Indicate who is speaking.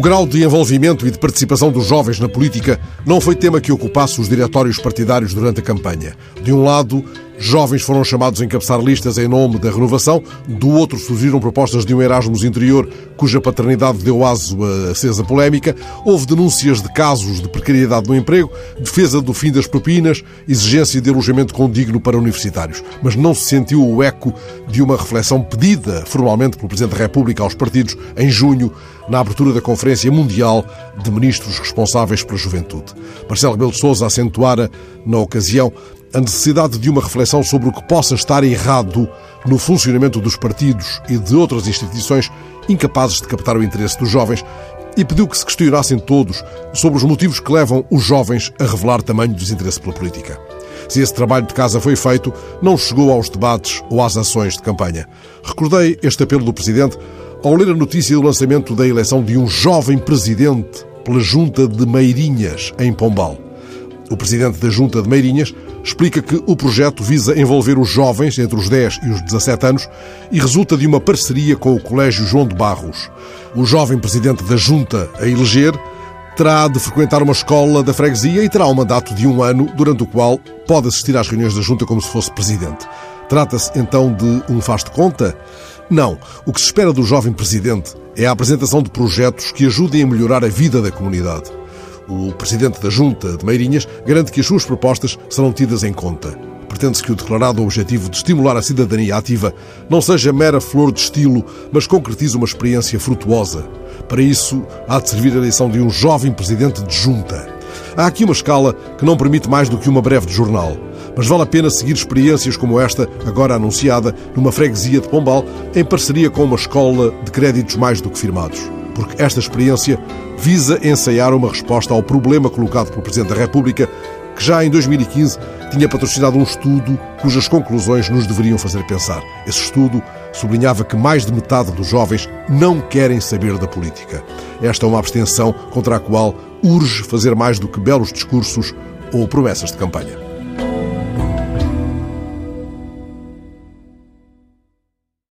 Speaker 1: grau de envolvimento e de participação dos jovens na política não foi tema que ocupasse os diretórios partidários durante a campanha. De um lado, Jovens foram chamados a encabeçar listas em nome da renovação, do outro surgiram propostas de um Erasmus interior cuja paternidade deu aso a acesa polémica, houve denúncias de casos de precariedade no emprego, defesa do fim das propinas, exigência de alojamento condigno para universitários. Mas não se sentiu o eco de uma reflexão pedida formalmente pelo Presidente da República aos partidos em junho, na abertura da Conferência Mundial de Ministros Responsáveis pela Juventude. Marcelo Rebelo de Sousa acentuara, na ocasião, a necessidade de uma reflexão sobre o que possa estar errado no funcionamento dos partidos e de outras instituições incapazes de captar o interesse dos jovens e pediu que se questionassem todos sobre os motivos que levam os jovens a revelar tamanho desinteresse pela política. Se esse trabalho de casa foi feito, não chegou aos debates ou às ações de campanha. Recordei este apelo do Presidente ao ler a notícia do lançamento da eleição de um jovem presidente pela Junta de Meirinhas, em Pombal. O presidente da Junta de Meirinhas explica que o projeto visa envolver os jovens entre os 10 e os 17 anos e resulta de uma parceria com o Colégio João de Barros. O jovem presidente da Junta a eleger terá de frequentar uma escola da freguesia e terá um mandato de um ano, durante o qual pode assistir às reuniões da Junta como se fosse presidente. Trata-se então de um faz de conta? Não. O que se espera do jovem presidente é a apresentação de projetos que ajudem a melhorar a vida da comunidade. O presidente da Junta de Meirinhas garante que as suas propostas serão tidas em conta. Pretende-se que o declarado objetivo de estimular a cidadania ativa não seja mera flor de estilo, mas concretize uma experiência frutuosa. Para isso, há de servir a eleição de um jovem presidente de junta. Há aqui uma escala que não permite mais do que uma breve de jornal. Mas vale a pena seguir experiências como esta, agora anunciada, numa freguesia de Pombal, em parceria com uma escola de créditos mais do que firmados porque esta experiência visa ensaiar uma resposta ao problema colocado pelo Presidente da República, que já em 2015 tinha patrocinado um estudo cujas conclusões nos deveriam fazer pensar. Esse estudo sublinhava que mais de metade dos jovens não querem saber da política. Esta é uma abstenção contra a qual urge fazer mais do que belos discursos ou promessas de campanha.